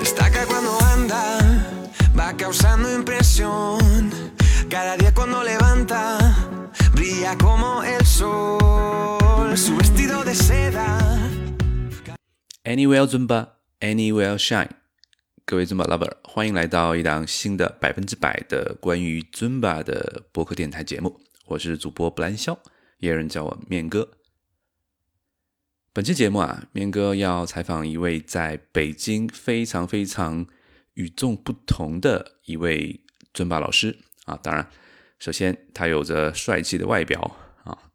Destaca cuando anda, va causando impresión. Cada día cuando levanta, brilla como el sol. Su vestido de seda. Anywhere Zumba, Anywhere Shine。各位 Zumba lover，欢迎来到一档新的百分之百的关于尊巴的播客电台节目。我是主播布兰肖，也有人叫我面哥。本期节目啊，面哥要采访一位在北京非常非常与众不同的一位尊巴老师啊。当然，首先他有着帅气的外表啊，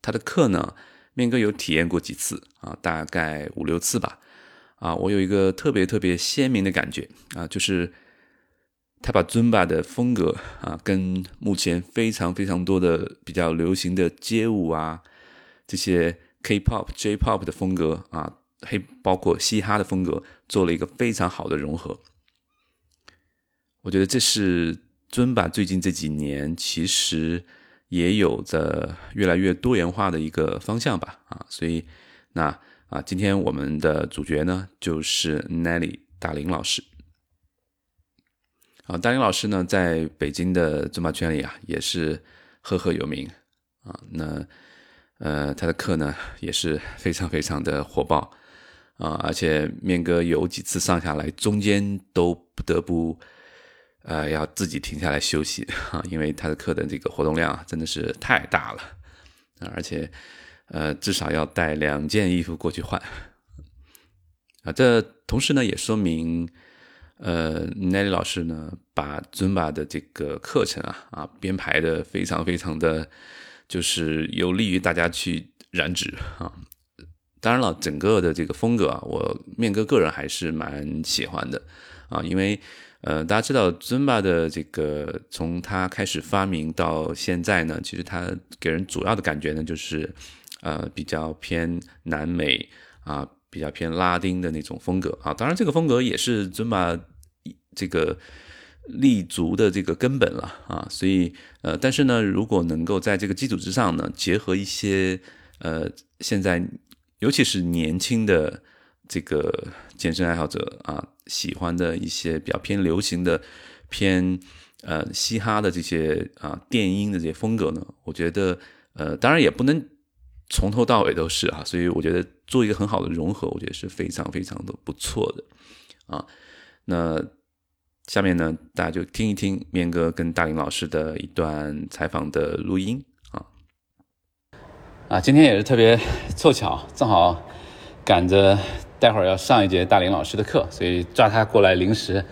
他的课呢，面哥有体验过几次啊，大概五六次吧。啊，我有一个特别特别鲜明的感觉啊，就是他把尊巴的风格啊，跟目前非常非常多的比较流行的街舞啊这些。K-pop、J-pop 的风格啊，黑包括嘻哈的风格，做了一个非常好的融合。我觉得这是尊巴最近这几年其实也有着越来越多元化的一个方向吧啊，所以那啊，今天我们的主角呢就是 Nelly 大林老师。啊，大林老师呢在北京的尊巴圈里啊也是赫赫有名啊，那。呃，他的课呢也是非常非常的火爆啊，而且面哥有几次上下来，中间都不得不呃要自己停下来休息啊，因为他的课的这个活动量真的是太大了啊而且呃至少要带两件衣服过去换啊。这同时呢也说明呃 Nelly 老师呢把尊巴的这个课程啊啊编排的非常非常的。就是有利于大家去燃脂啊！当然了，整个的这个风格啊，我面哥个人还是蛮喜欢的啊，因为呃，大家知道尊巴的这个从它开始发明到现在呢，其实它给人主要的感觉呢，就是呃比较偏南美啊，比较偏拉丁的那种风格啊。当然，这个风格也是尊巴这个。立足的这个根本了啊，所以呃，但是呢，如果能够在这个基础之上呢，结合一些呃，现在尤其是年轻的这个健身爱好者啊，喜欢的一些比较偏流行的、偏呃嘻哈的这些啊电音的这些风格呢，我觉得呃，当然也不能从头到尾都是啊，所以我觉得做一个很好的融合，我觉得是非常非常的不错的啊，那。下面呢，大家就听一听面哥跟大林老师的一段采访的录音啊啊！今天也是特别凑巧，正好赶着待会儿要上一节大林老师的课，所以抓他过来临时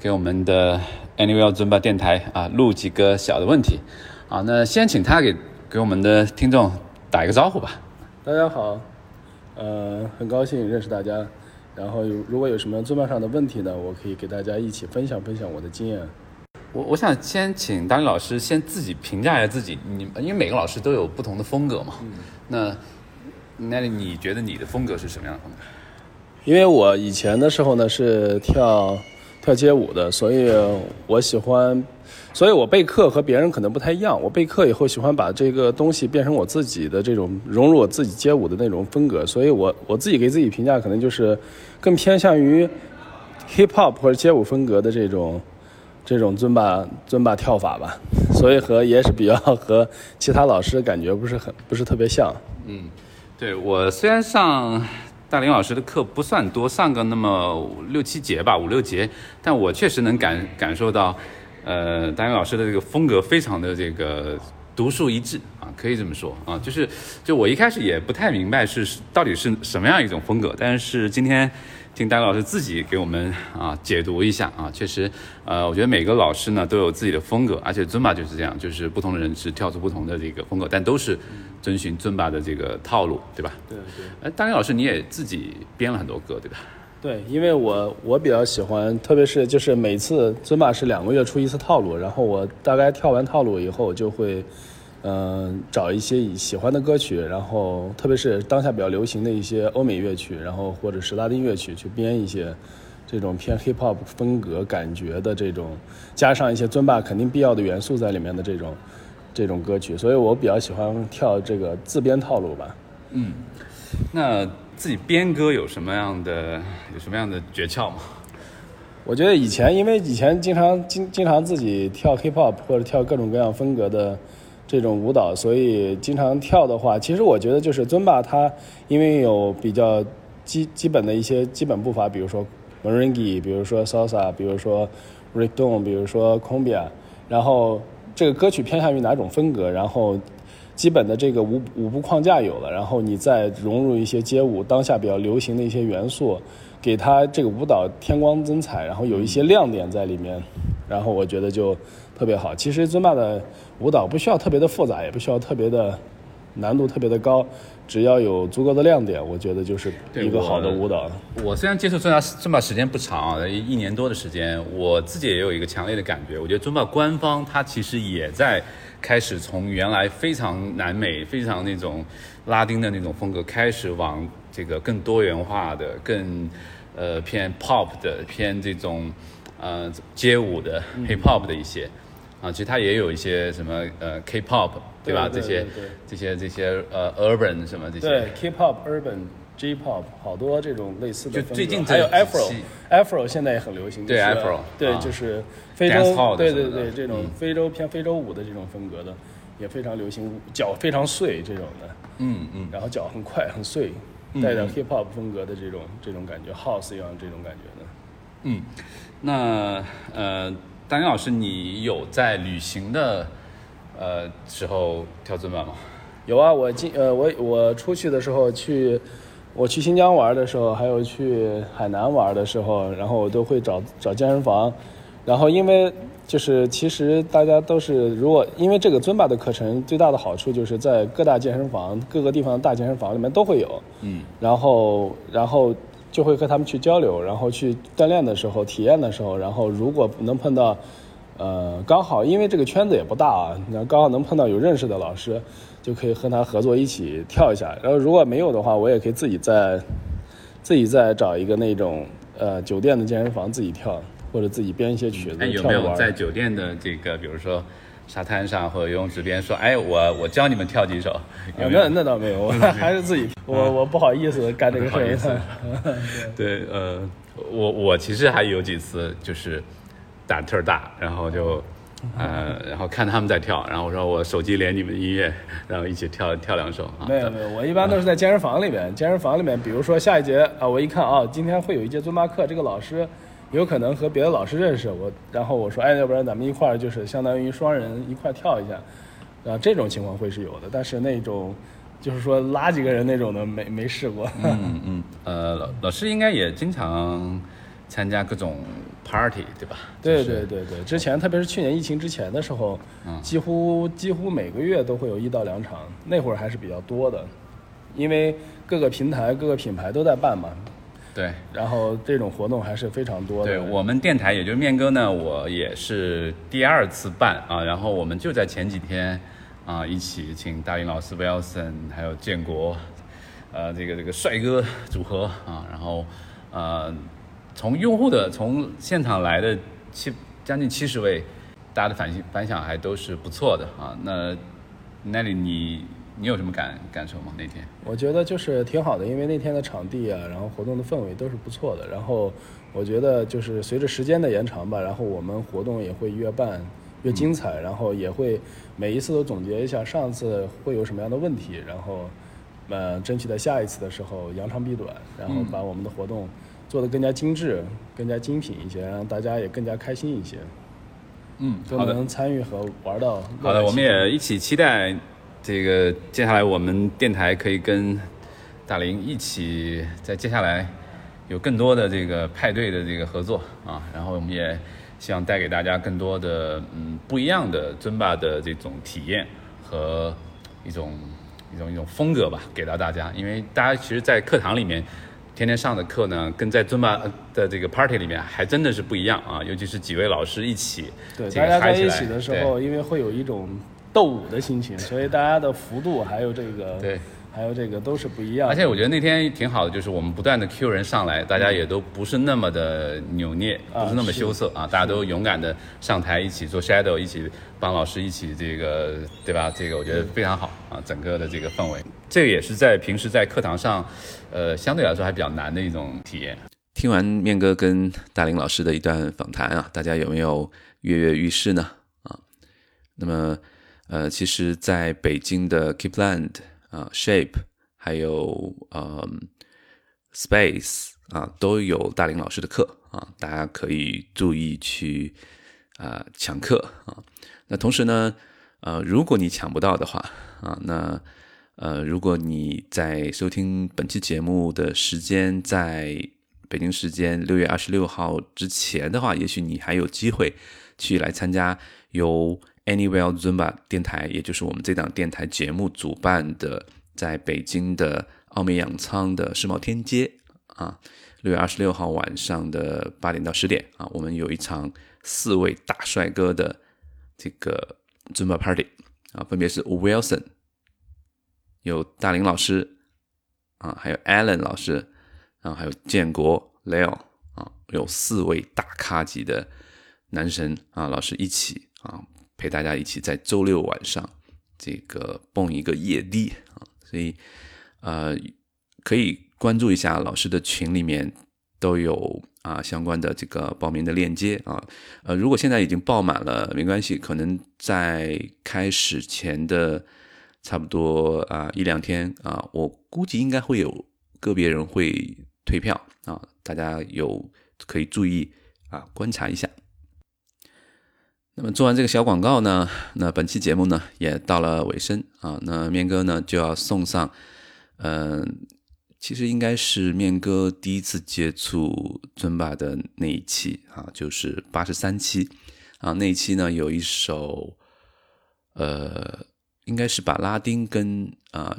给我们的 Anywhere Zumba 电台啊录几个小的问题啊。那先请他给给我们的听众打一个招呼吧。大家好，呃，很高兴认识大家。然后有如果有什么桌面上的问题呢，我可以给大家一起分享分享我的经验。我我想先请大林老师先自己评价一下自己，你因为每个老师都有不同的风格嘛。那那你觉得你的风格是什么样的风格？因为我以前的时候呢是跳跳街舞的，所以我喜欢。所以我备课和别人可能不太一样。我备课以后喜欢把这个东西变成我自己的这种融入我自己街舞的那种风格。所以我我自己给自己评价可能就是更偏向于 hip hop 或者街舞风格的这种这种尊巴尊巴跳法吧。所以和也是比较和其他老师感觉不是很不是特别像。嗯，对我虽然上大林老师的课不算多，上个那么六七节吧，五六节，但我确实能感感受到。呃，大林老师的这个风格非常的这个独树一帜啊，可以这么说啊，就是就我一开始也不太明白是到底是什么样一种风格，但是今天听丹老师自己给我们啊解读一下啊，确实，呃，我觉得每个老师呢都有自己的风格，而且尊巴就是这样，就是不同的人是跳出不同的这个风格，但都是遵循尊巴的这个套路，对吧？对对。哎，丹云老师你也自己编了很多歌，对吧？对，因为我我比较喜欢，特别是就是每次尊巴是两个月出一次套路，然后我大概跳完套路以后，就会，嗯，找一些喜欢的歌曲，然后特别是当下比较流行的一些欧美乐曲，然后或者是拉丁乐曲，去编一些这种偏 hip hop 风格感觉的这种，加上一些尊巴肯定必要的元素在里面的这种，这种歌曲，所以我比较喜欢跳这个自编套路吧。嗯那自己编歌有什么样的有什么样的诀窍吗？我觉得以前，因为以前经常经经常自己跳 hip hop 或者跳各种各样风格的这种舞蹈，所以经常跳的话，其实我觉得就是尊巴他因为有比较基基本的一些基本步伐，比如说 merengue，比如说 salsa，比如说 reggaeton，比如说 cumbia，然后这个歌曲偏向于哪种风格，然后基本的这个舞舞步框架有了，然后你再融入一些街舞当下比较流行的一些元素，给它这个舞蹈添光增彩，然后有一些亮点在里面，然后我觉得就特别好。其实尊巴的舞蹈不需要特别的复杂，也不需要特别的难度特别的高，只要有足够的亮点，我觉得就是一个好的舞蹈。我虽然接触尊巴尊巴时间不长一年多的时间，我自己也有一个强烈的感觉，我觉得尊巴官方它其实也在开始从原来非常南美、非常那种拉丁的那种风格，开始往这个更多元化的、更呃偏 pop 的、偏这种呃街舞的、hip hop 的一些啊，其实它也有一些什么呃 K-pop 对吧？对对这些这些这些呃 urban 什么这些。对，K-pop、Urban、J-pop，好多这种类似的就风格。最近这还有几 Afro 期。Afro 现在也很流行。对就是 Afro，对，啊就是非洲对对对，这种嗯非洲偏非洲舞的这种风格的也非常流行，脚非常碎这种的，嗯嗯。然后脚很快很碎，带着 Hip Hop 风格的这种这种感觉，House 一样这种感觉的。嗯，那呃，大林老师，你有在旅行的呃时候跳尊巴吗？有啊，我进呃我我出去的时候去，我去新疆玩的时候，还有去海南玩的时候，然后我都会找找健身房，然后因为就是其实大家都是如果因为这个尊巴的课程最大的好处就是在各大健身房各个地方的大健身房里面都会有，嗯然后然后就会和他们去交流，然后去锻炼的时候、体验的时候，然后如果能碰到，呃，刚好因为这个圈子也不大啊，那刚好能碰到有认识的老师，就可以和他合作一起跳一下。然后如果没有的话，我也可以自己在 自己再找一个那种呃酒店的健身房自己跳，或者自己编一些曲子哎，有。没有在酒店的这个，比如说沙滩上或者游泳池边说，哎，我我教你们跳几首？有啊没有那那倒没有，我 还是自己，我我不好意思干这个事不好意思儿。对，呃，我我其实还有几次就是胆特大，然后就呃，然后看他们在跳，然后我说我手机连你们音乐，然后一起跳跳两首啊。没有没有，我一般都是在健身房里面。健身房里面，比如说下一节啊，我一看啊，今天会有一节尊巴课，这个老师有可能和别的老师认识我，然后我说，哎，要不然咱们一块儿就是相当于双人一块跳一下，啊，这种情况会是有的，但是那种就是说拉几个人那种的没没试过。嗯嗯，呃，老老师应该也经常参加各种 party，对吧？对就是对对对，之前特别是去年疫情之前的时候，嗯几乎几乎每个月都会有一到两场，那会儿还是比较多的，因为各个平台、各个品牌都在办嘛，对。然后这种活动还是非常多的。对我们电台，也就是面哥呢，我也是第二次办啊，然后我们就在前几天啊，一起请大云老师 Wilson 还有建国，呃，这个这个帅哥组合啊，然后呃，从用户的从现场来的七将近七十位，大家的反响反响还都是不错的啊。那 Nelly 你你有什么感感受吗？那天？我觉得就是挺好的，因为那天的场地啊，然后活动的氛围都是不错的。然后我觉得就是随着时间的延长吧，然后我们活动也会越办越精彩，然后也会每一次都总结一下上次会有什么样的问题，然后呃争取在下一次的时候扬长避短，然后把我们的活动做得更加精致、更加精品一些，让大家也更加开心一些，嗯，都好的。能参与和玩到。好的，我们也一起期待这个接下来我们电台可以跟大林一起在接下来有更多的这个派对的这个合作啊，然后我们也希望带给大家更多的嗯不一样的尊巴的这种体验和一种一种一种风格吧，给到大家，因为大家其实，在课堂里面。天天上的课呢，跟在尊巴的这个 party 里面还真的是不一样啊，尤其是几位老师一起，对，这大家在一起的时候，因为会有一种斗舞的心情，所以大家的幅度还有这个对还有这个都是不一样。而且我觉得那天挺好的，就是我们不断的 Q 人上来，大家也都不是那么的扭捏，啊不是那么羞涩啊，大家都勇敢的上台一起做 shadow，一起帮老师一起这个，对吧？这个我觉得非常好啊，整个的这个氛围，这个也是在平时在课堂上，呃，相对来说还比较难的一种体验。听完面哥跟大林老师的一段访谈啊，大家有没有跃跃欲试呢？啊，那么呃，其实在北京的 Keepland 啊、Shape 还有呃 Space 啊，都有大林老师的课啊，大家可以注意去啊、抢课啊。那同时呢，呃，如果你抢不到的话啊，那呃，如果你在收听本期节目的时间在北京时间六月二十六号之前的话，也许你还有机会去来参加由 Anywhere Zumba 电台，也就是我们这档电台节目主办的，在北京的奥美养仓的世贸天阶啊，六月二十六号晚上的八点到十点啊，我们有一场四位大帅哥的这个 Zumba Party 啊，分别是 Wilson。有大林老师啊，还有 Allen 老师，然后还有建国 Leo 啊，有四位大咖级的男神啊老师一起啊陪大家一起在周六晚上这个蹦一个夜迪啊，所以呃可以关注一下老师的群里面都有啊相关的这个报名的链接啊，呃如果现在已经报满了没关系，可能在开始前的。差不多啊一两天啊，我估计应该会有个别人会退票啊，大家有可以注意啊观察一下。那么做完这个小广告呢，那本期节目呢也到了尾声啊，那面哥呢就要送上，嗯、其实应该是面哥第一次接触尊巴的那一期啊，就是八十三期啊，那一期呢有一首呃。应该是把拉丁跟啊、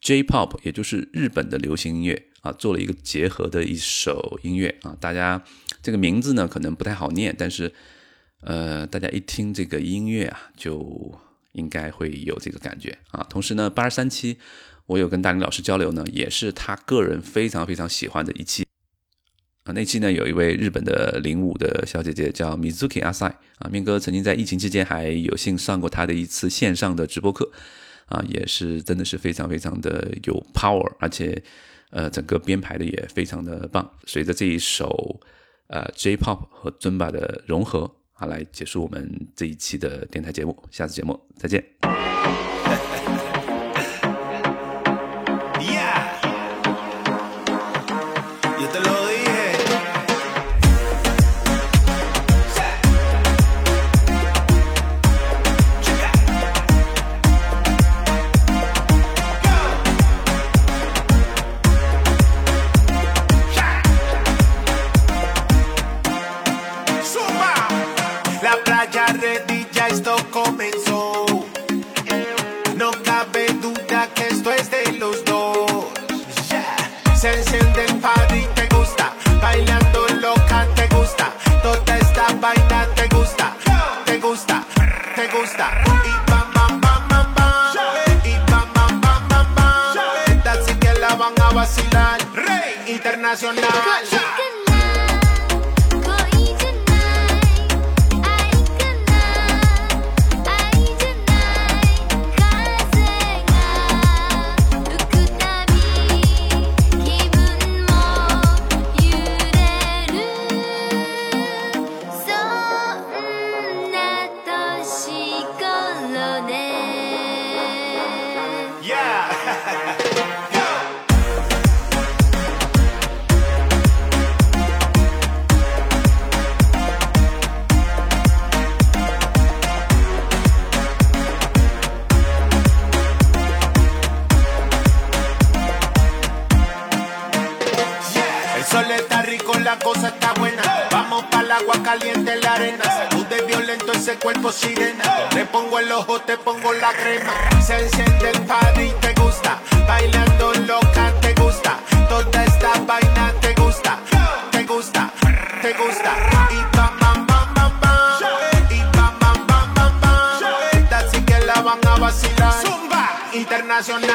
J-pop，也就是日本的流行音乐啊，做了一个结合的一首音乐啊。大家这个名字呢可能不太好念，但是呃，大家一听这个音乐啊，就应该会有这个感觉啊。同时呢，八十三期我有跟大林老师交流呢，也是他个人非常非常喜欢的一期。啊，那期呢有一位日本的领舞的小姐姐叫 Mizuki Asai 啊，面哥曾经在疫情期间还有幸上过她的一次线上的直播课，啊，也是真的是非常非常的有 power，而且呃整个编排的也非常的棒。随着这一首呃 J-pop 和尊巴的融合好，来结束我们这一期的电台节目，下次节目再见。Y bam, bam, bam, bam, bam. Y bam, bam, bam, bam, bam. Esta sí que la van a vacilar. Rey internacional. Ese cuerpo sirena. Te pongo el ojo, te pongo la crema. Se enciende el party, te gusta. Bailando loca, te gusta. Toda esta vaina te gusta. Te gusta, te gusta. Y bam, bam, bam, bam, bam. Y bam, bam, bam, bam, bam. Esta sí que la van a vacilar. Zumba internacional.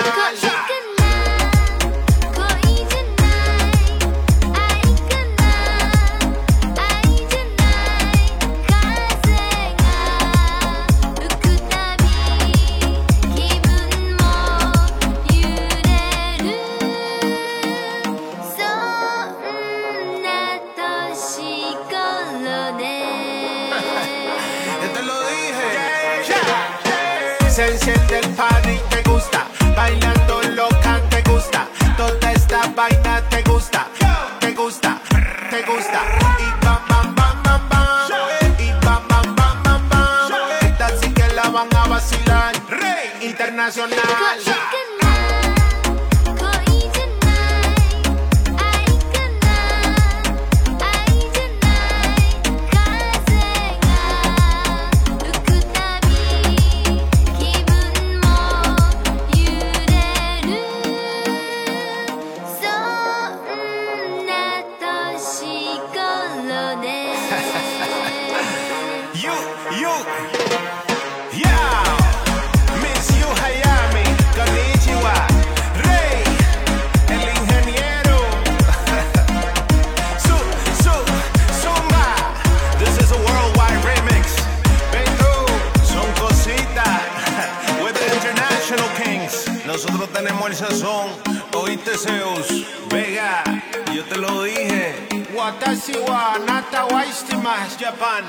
a vacilar. Rey internacional. Japan.